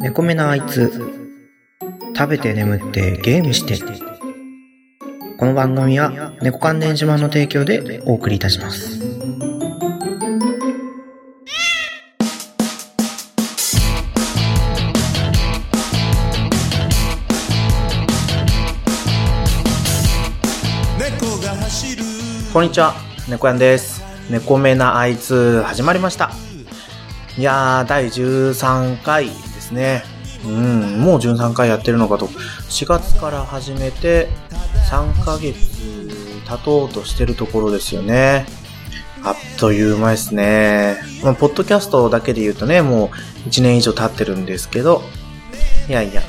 猫目なあいつ食べて眠ってゲームして。この番組は猫関連島の提供でお送りいたします。こんにちは。猫やんです。猫目なあいつ始まりました。いやー第13回ですね。うんもう13回やってるのかと。4月から始めて3ヶ月経とうとしてるところですよね。あっという間ですね。まあ、ポッドキャストだけで言うとね、もう1年以上経ってるんですけど、いやいや、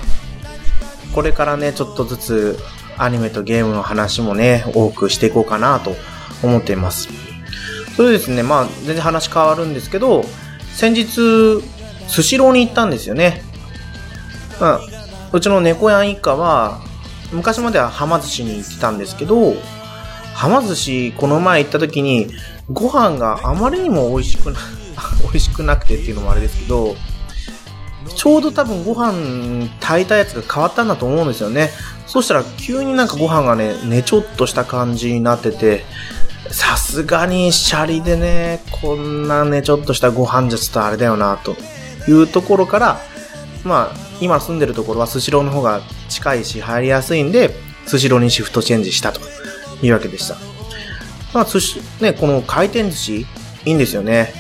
これからね、ちょっとずつアニメとゲームの話もね、多くしていこうかなと思っています。それでですね、まあ、全然話変わるんですけど、先日、スシローに行ったんですよね。まあ、うちの猫やん一家は、昔までははま寿司に行ってたんですけど、はま寿司この前行った時に、ご飯があまりにも美味しくな、美味しくなくてっていうのもあれですけど、ちょうど多分ご飯炊いたやつが変わったんだと思うんですよね。そしたら急になんかご飯がね、ねちょっとした感じになってて、さすがにシャリでね、こんなねちょっとしたご飯じゃちょっとあれだよな、というところから、まあ、今住んでるところはスシローの方が近いし入りやすいんで、スシローにシフトチェンジしたというわけでした。まあ、寿司、ね、この回転寿司、いいんですよね。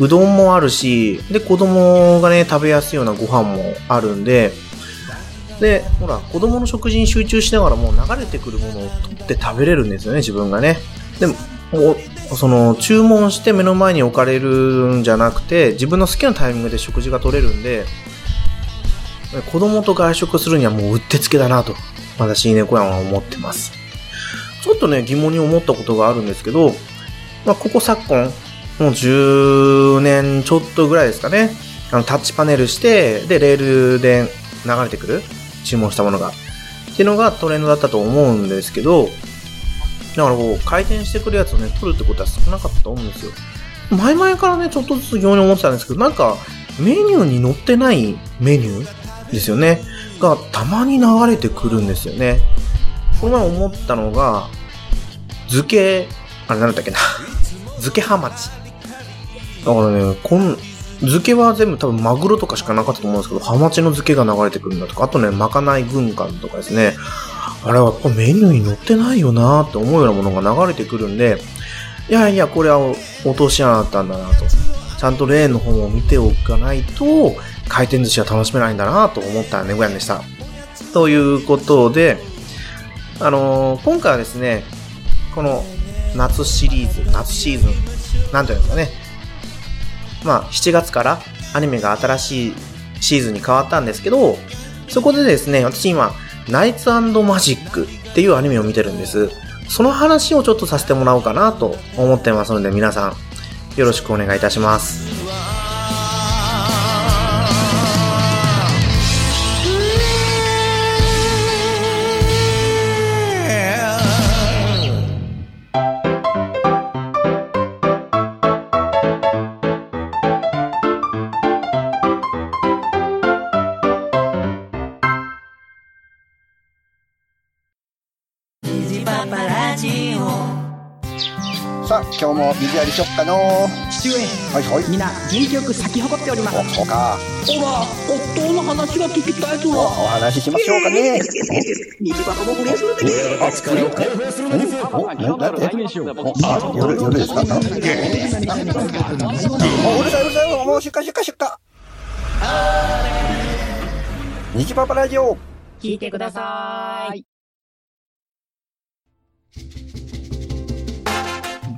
うどんもあるし、で、子供がね、食べやすいようなご飯もあるんで、で、ほら、子供の食事に集中しながらもう流れてくるものを取って食べれるんですよね、自分がね。でも、その、注文して目の前に置かれるんじゃなくて、自分の好きなタイミングで食事が取れるんで、子供と外食するにはもううってつけだなと、私、猫やんは思ってます。ちょっとね、疑問に思ったことがあるんですけど、まあ、ここ昨今、もう10年ちょっとぐらいですかね。あの、タッチパネルして、で、レールで流れてくる注文したものが。っていうのがトレンドだったと思うんですけど、だからこう、回転してくるやつをね、取るってことは少なかったと思うんですよ。前々からね、ちょっとずつ疑問に思ってたんですけど、なんか、メニューに載ってないメニューですよね。が、たまに流れてくるんですよね。この前思ったのが、漬け、あれなんだっけな。漬けハマチ。だからね、こん、漬けは全部多分マグロとかしかなかったと思うんですけど、ハマチの漬けが流れてくるんだとか、あとね、まかない軍艦とかですね。あれはやっぱメニューに載ってないよなって思うようなものが流れてくるんで、いやいや、これは落とし穴だったんだなと。ちゃんとレーンの方を見ておかないと、回転寿司は楽しめないんだなと思った猫やんでした。ということで、あのー、今回はですね、この夏シリーズ、夏シーズン、なんていうんですかね。まあ、7月からアニメが新しいシーズンに変わったんですけど、そこでですね、私今、ナイツマジックっていうアニメを見てるんです。その話をちょっとさせてもらおうかなと思ってますので、皆さん、よろしくお願いいたします。水やりしよっかの。父上はいはい。皆元気よく咲き誇っております。おそうか。ほら夫の話が聞きたいとおお話ししましょうかね。道端も不倫するであそれを解放するんですよ。おなんであ夜夜です。かおうるさいうるさいもう出荷出荷出荷虹パパラジオ聞いてください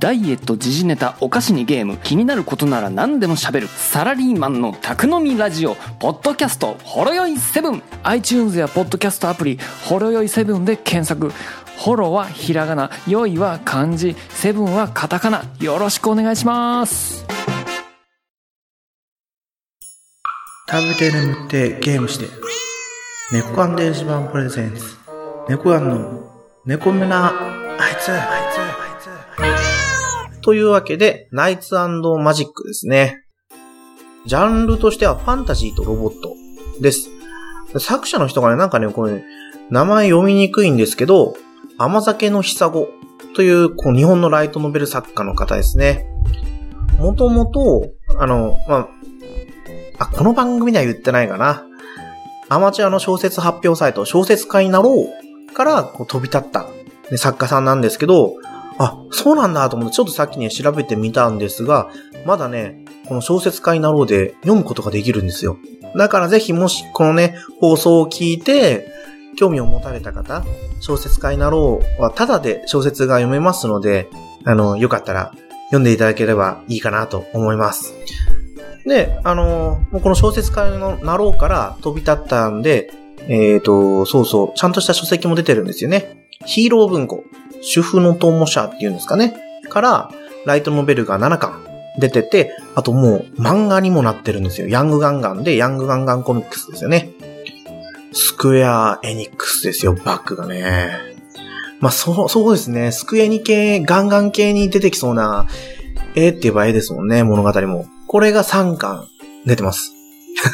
ダイエット時事ネタお菓子にゲーム気になることなら何でも喋るサラリーマンの宅飲みラジオポッドキャストほろよい7 iTunes やポッドキャストアプリほろよい7で検索ホロはひらがなよいは漢字セブンはカタカナよろしくお願いします食べて眠ってゲームして。猫缶電子版プレゼンツ。猫やんの猫目なあいつあいつあいつ。というわけで、ナイツマジックですね。ジャンルとしてはファンタジーとロボットです。作者の人がね、なんかね、これ、名前読みにくいんですけど、甘酒のひさごという、こう、日本のライトノベル作家の方ですね。もともと、あの、まあ、あ、この番組では言ってないかな。アマチュアの小説発表サイト、小説家になろうからこう飛び立った、ね、作家さんなんですけど、あ、そうなんだと思って、ちょっとさっきね、調べてみたんですが、まだね、この小説家になろうで読むことができるんですよ。だからぜひもしこのね、放送を聞いて、興味を持たれた方、小説家になろうはただで小説が読めますので、あの、よかったら読んでいただければいいかなと思います。で、あのもうこの小説家になろうから飛び立ったんで、えっ、と、そうそう、ちゃんとした書籍も出てるんですよね。ヒーロー文庫、主婦の友社っていうんですかね。から、ライトノベルが7巻出てて、あともう漫画にもなってるんですよ。ヤングガンガンで、ヤングガンガンコミックスですよね。スクエアエニックスですよ、バックがね。まあ、そう、そうですね。スクエニ系、ガンガン系に出てきそうな、絵って言えば絵ですもんね、物語も。これが3巻出てます。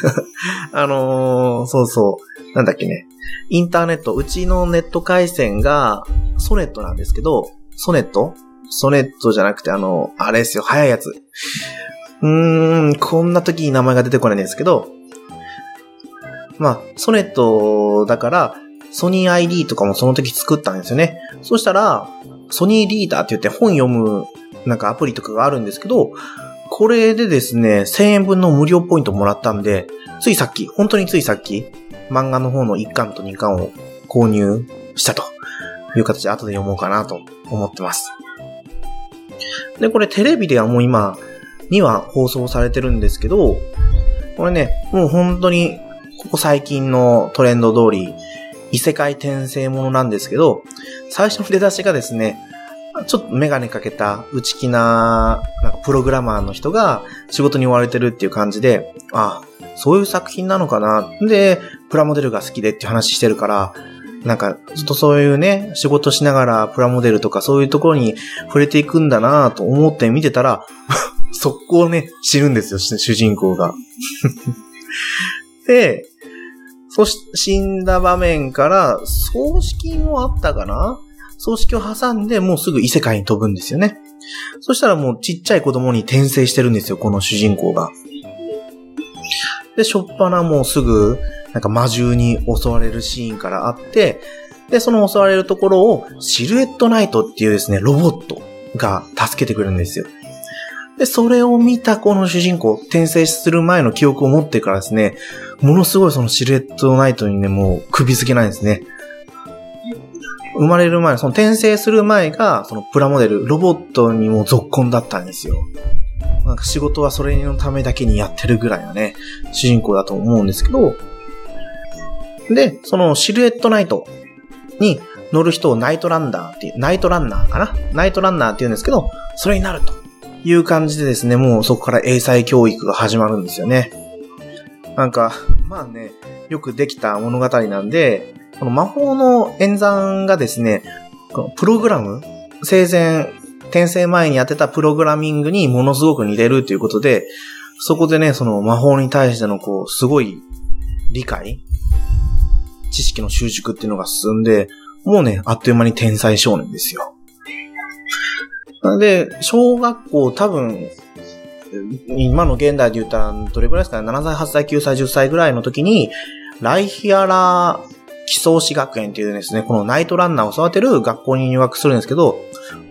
あのー、そうそう。なんだっけね。インターネット、うちのネット回線がソネットなんですけど、ソネット？ソネットじゃなくてあの、あれですよ、早いやつ。うーん、こんな時に名前が出てこないんですけど、まあ、ソネットだから、ソニー ID とかもその時作ったんですよね。そしたら、ソニーリーダーって言って本読むなんかアプリとかがあるんですけど、これでですね、1000円分の無料ポイントもらったんで、ついさっき、本当についさっき、漫画の方の1巻と2巻を購入したという形で後で読もうかなと思ってます。で、これテレビではもう今には放送されてるんですけど、これね、もう本当にここ最近のトレンド通り、異世界転生ものなんですけど、最初の出だしがですね、ちょっとメガネかけた内気な、なんかプログラマーの人が仕事に追われてるっていう感じで、あそういう作品なのかな。で、プラモデルが好きでって話してるから、なんか、ずっとそういうね、仕事しながらプラモデルとかそういうところに触れていくんだなと思って見てたら、速攻ね、死ぬんですよ、主人公が。で、そし、死んだ場面から、葬式もあったかな？葬式を挟んで、もうすぐ異世界に飛ぶんですよね。そしたらもうちっちゃい子供に転生してるんですよ、この主人公が。で、しょっぱなもうすぐ、なんか魔獣に襲われるシーンからあって、で、その襲われるところを、シルエットナイトっていうですね、ロボットが助けてくれるんですよ。で、それを見たこの主人公、転生する前の記憶を持ってからですね、ものすごいそのシルエットナイトにね、もう首付けないんですね。生まれる前、その転生する前が、そのプラモデル、ロボットにも続婚だったんですよ。なんか仕事はそれのためだけにやってるぐらいのね、主人公だと思うんですけど、で、そのシルエットナイトに乗る人をナイトランナーっていう、ナイトランナーかな？ナイトランナーって言うんですけど、それになるという感じでですね、もうそこから英才教育が始まるんですよね。なんか、まあね、よくできた物語なんで、この魔法の演算がですね、このプログラム生前、転生前にやってたプログラミングにものすごく似てるということで、そこでね、その魔法に対してのこう、すごい理解知識の習熟っていうのが進んで、もうね、あっという間に天才少年ですよ。なので、小学校多分、今の現代で言ったらどれぐらいですかね ?7 歳、8歳、9歳、10歳ぐらいの時に、ライヒアラ基礎士学園っていうですね、このナイトランナーを育てる学校に入学するんですけど、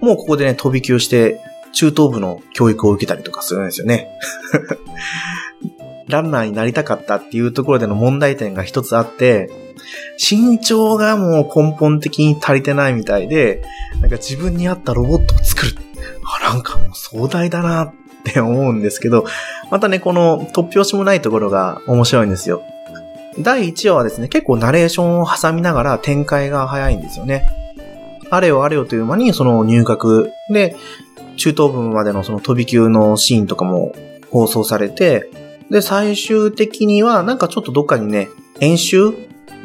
もうここでね、飛び級して、中等部の教育を受けたりとかするんですよね。ランナーになりたかったっていうところでの問題点が一つあって、身長がもう根本的に足りてないみたいで、なんか自分に合ったロボットを作る。あ、なんかもう壮大だなって思うんですけど、またね、この突拍子もないところが面白いんですよ。第1話はですね、結構ナレーションを挟みながら展開が早いんですよね。あれよあれよという間にその入学で、中等部までのその飛び級のシーンとかも放送されて、で、最終的にはなんかちょっとどっかにね、演習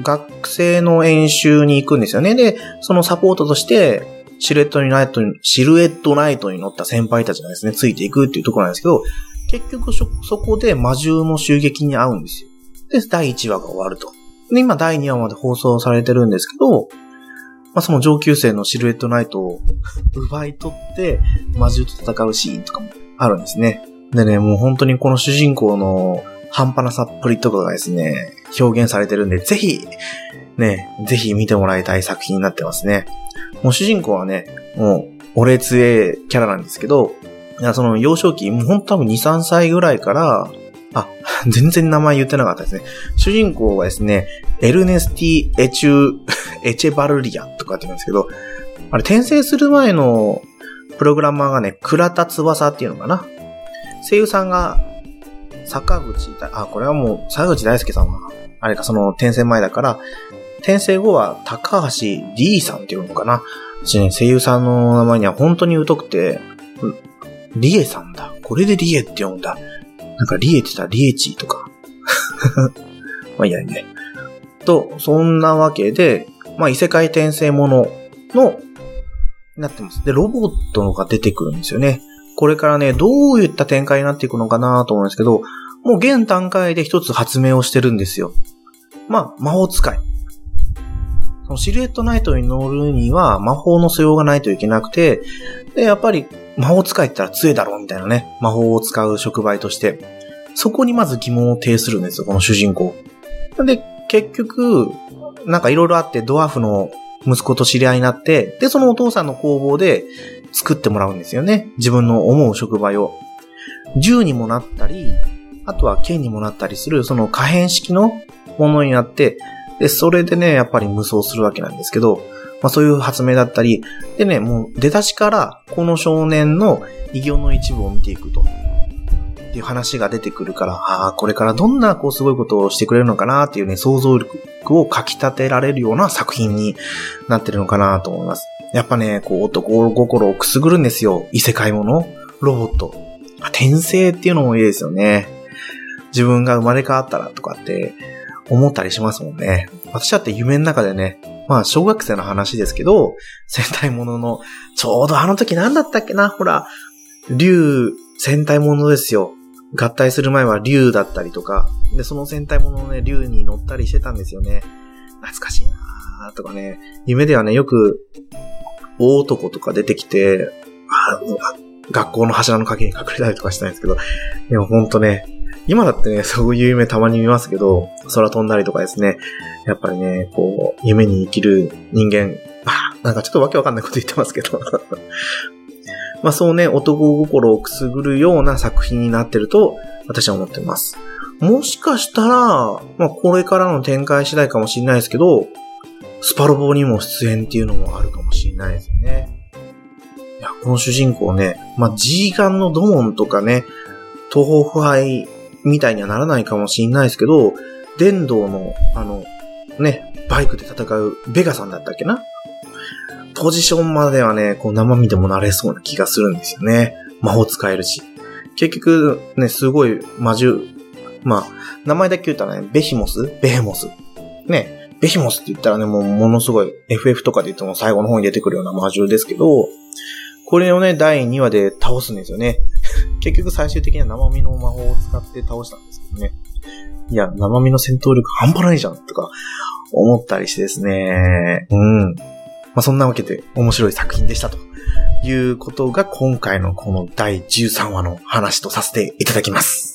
学生の演習に行くんですよね。で、そのサポートとして、シルエットにナイトに、シルエットナイトに乗った先輩たちがですね、ついていくっていうところなんですけど、結局そ、そこで魔獣の襲撃に遭うんですよ。で、第1話が終わると。で、今第2話まで放送されてるんですけど、まあ、その上級生のシルエットナイトを奪い取って魔獣と戦うシーンとかもあるんですね。でね、もう本当にこの主人公の半端なさっぷりとかがですね、表現されてるんで、ぜひ、ね、ぜひ見てもらいたい作品になってますね。もう主人公はね、もう、俺強えキャラなんですけど、いや、その幼少期、もうほんと多分2、3歳ぐらいから、あ、全然名前言ってなかったですね。主人公はですね、エルネスティ・エチュー、エチェバルリアとかって言うんですけど、あれ、転生する前のプログラマーがね、倉田翼っていうのかな。声優さんが、坂口だ、あ、これはもう、坂口大輔さんは、あれか、その転生前だから、転生後は高橋リーさんっていうのかな。私ね、声優さんの名前には本当に疎くて、リエさんだ。これでリエって読んだ。なんかリエって言ったらリエチーとか。まあいいやね。と、そんなわけで、まあ異世界転生ものの、なってます。で、ロボットが出てくるんですよね。これからね、どういった展開になっていくのかなと思うんですけど、もう現段階で一つ発明をしてるんですよ。まあ、魔法使い。そのシルエットナイトに乗るには魔法の素養がないといけなくて、で、やっぱり魔法使いったら強いだろうみたいなね、魔法を使う触媒として、そこにまず疑問を呈するんですよ、この主人公。で、結局、なんかいろいろあってドワーフの息子と知り合いになって、で、そのお父さんの工房で作ってもらうんですよね。自分の思う触媒を。銃にもなったり、あとは剣にもなったりする、その可変式のものになって、で、それでね、やっぱり無双するわけなんですけど、まあそういう発明だったり、でね、もう出だしから、この少年の異形の一部を見ていくと。っていう話が出てくるから、ああ、これからどんなこうすごいことをしてくれるのかなっていうね、想像力をかき立てられるような作品になってるのかなと思います。やっぱね、こう男心をくすぐるんですよ。異世界もの、ロボット。あ転生っていうのもいいですよね。自分が生まれ変わったらとかって思ったりしますもんね。私だって夢の中でね、まあ小学生の話ですけど、戦隊ものの、ちょうどあの時何だったっけな？ほら、竜、戦隊ものですよ。合体する前は竜だったりとか、で、その戦隊もののね、竜に乗ったりしてたんですよね。懐かしいなとかね、夢ではね、よく、大男とか出てきて、あ学校の柱の陰に隠れたりとかしたんですけど、でもほんとね、今だってね、そういう夢たまに見ますけど、空飛んだりとかですね、やっぱりね、こう、夢に生きる人間、あ、なんかちょっとわけわかんないこと言ってますけど。まあそうね、男心をくすぐるような作品になってると、私は思ってます。もしかしたら、まあこれからの展開次第かもしれないですけど、スパロボにも出演っていうのもあるかもしれないですね。いや、この主人公ね、まあ G ガンのドモンとかね、東方腐敗みたいにはならないかもしれないですけど、電動の、あの、ね、バイクで戦うベガさんだったっけな？ポジションまではね、こう生身でもなれそうな気がするんですよね。魔法使えるし。結局、ね、すごい魔獣。まあ、名前だけ言ったらね、ベヒモス？ベヘモス。ね、ベヒモスって言ったらね、もうものすごい FF とかで言っても最後の方に出てくるような魔獣ですけど、これをね、第2話で倒すんですよね。結局最終的には生身の魔法を使って倒したんですけどね。いや、生身の戦闘力半端ないじゃんとか思ったりしてですね。うん。まあ、そんなわけで面白い作品でしたということが今回のこの第13話の話とさせていただきます。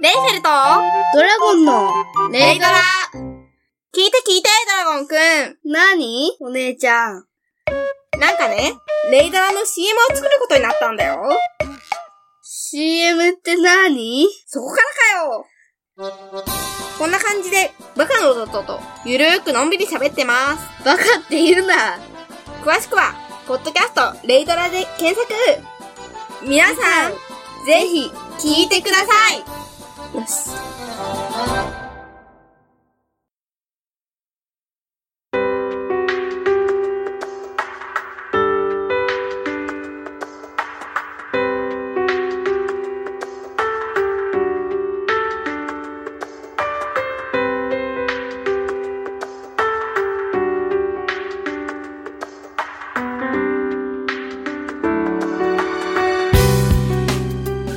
レイフェルト。ドラゴンの、レイドラ。聞いて聞いて、ドラゴンくん。何？お姉ちゃん。なんかね、レイドラの CM を作ることになったんだよ。CM って何？そこからかよ。こんな感じで、バカの弟と、ゆるーくのんびり喋ってます。バカって言うな。詳しくは、ポッドキャスト、レイドラで検索。皆さん、ぜひ、聞いてくださいよし。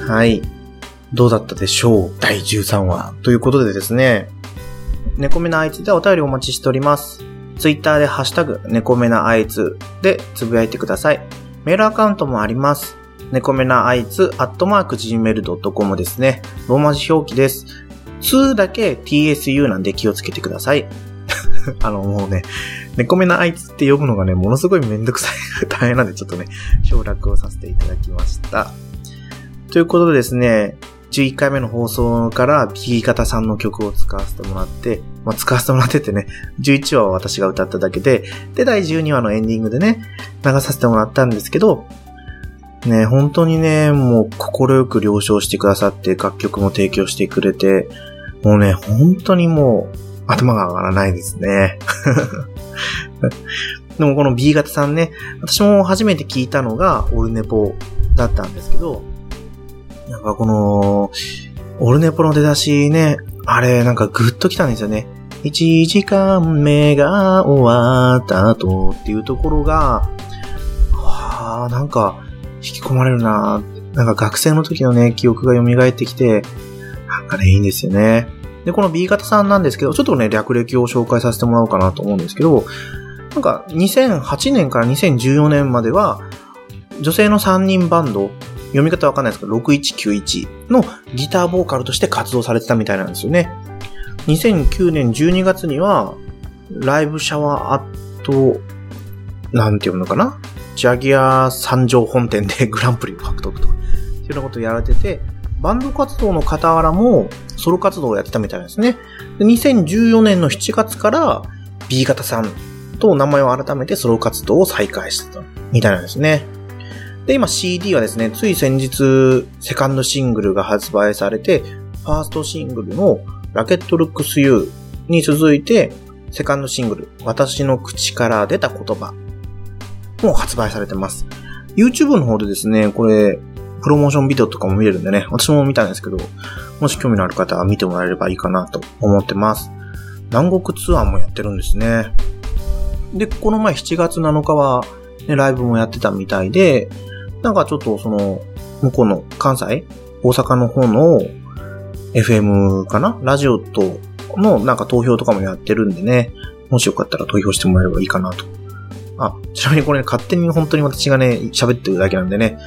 はい。どうだったでしょう？第13話。ということでですね、猫目なあいつでお便りお待ちしております。ツイッターでハッシュタグ、猫目なあいつでつぶやいてください。メールアカウントもあります。猫目なあいつ、アットマーク gmail.com ですね。ローマ字表記です。2だけ tsu なんで気をつけてください。あの、もうね、猫目なあいつって呼ぶのがね、ものすごいめんどくさい、大変なんでちょっとね、省略をさせていただきました。ということでですね、11回目の放送から B 型さんの曲を使わせてもらって、まあ、使わせてもらっててね、11話は私が歌っただけで、で、第12話のエンディングでね、流させてもらったんですけど、ね、本当にね、もう心よく了承してくださって、楽曲も提供してくれて、もうね、本当にもう、頭が上がらないですね。でもこの B 型さんね、私も初めて聞いたのがオルネポだったんですけど、なんかこの、オルネポの出だしね、あれなんかグッときたんですよね。1時間目が終わった後っていうところが、わあなんか引き込まれるななんか学生の時のね、記憶が蘇ってきて、なんかね、いいんですよね。で、この B 型さんなんですけど、ちょっとね、略歴を紹介させてもらおうかなと思うんですけど、なんか2008年から2014年までは、女性の3人バンド、読み方わかんないですけど、6191のギターボーカルとして活動されてたみたいなんですよね。2009年12月には、ライブシャワーアット、なんていうのかな？ジャギア三条本店で グランプリを獲得とか、っていうようなことをやられてて、バンド活動の傍らもソロ活動をやってたみたいなんですね。2014年の7月から B 型さんと名前を改めてソロ活動を再開してたみたいなんですね。で、今 CD はですね、つい先日、セカンドシングルが発売されて、ファーストシングルのラケットルックス U に続いて、セカンドシングル、私の口から出た言葉も発売されてます。YouTube の方でですね、これ、プロモーションビデオとかも見れるんでね、私も見たんですけど、もし興味のある方は見てもらえればいいかなと思ってます。南国ツアーもやってるんですね。で、この前7月7日は、ね、ライブもやってたみたいで、なんかちょっとその、向こうの関西？大阪の方の FM かな？ラジオとのなんか投票とかもやってるんでね、もしよかったら投票してもらえればいいかなと。あ、ちなみにこれ、ね、勝手に本当に私がね、喋ってるだけなんでね、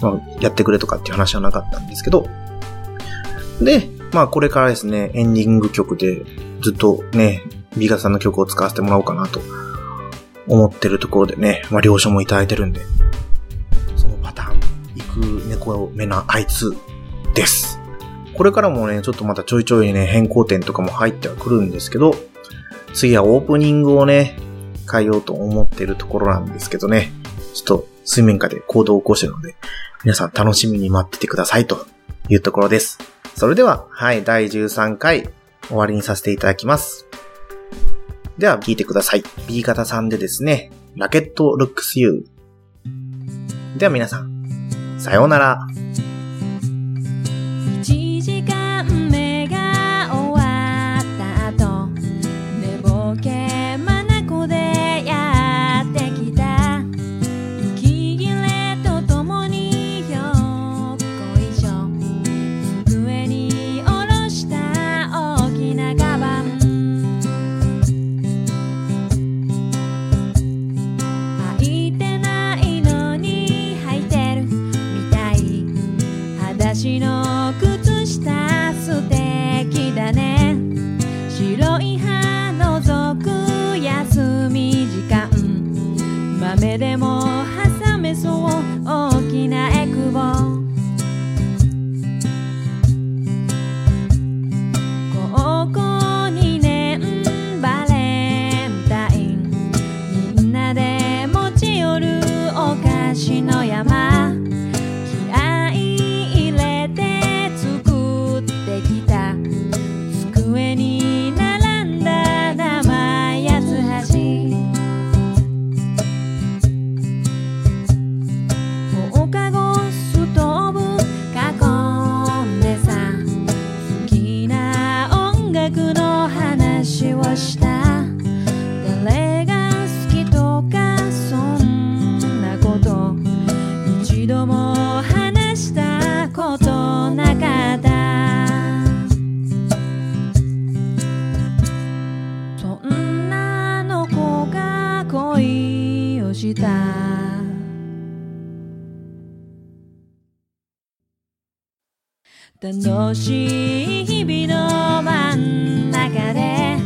まあ、やってくれとかっていう話はなかったんですけど、で、まあこれからですね、エンディング曲でずっとね、B 型さんの曲を使わせてもらおうかなと思ってるところでね、まあ了承もいただいてるんで、行く猫目なあいつです。これからもね、ちょっとまたちょいちょいね、変更点とかも入ってはくるんですけど、次はオープニングをね、変えようと思ってるところなんですけどね、ちょっと水面下で行動を起こしてるので、皆さん楽しみに待っててくださいというところです。それでは、はい、第13回終わりにさせていただきます。では、聞いてください。B 型さんでですね、ラケットルックス U。では皆さん、さようなら。queremos. しい日々の真ん中で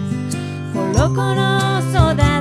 コロコロ育て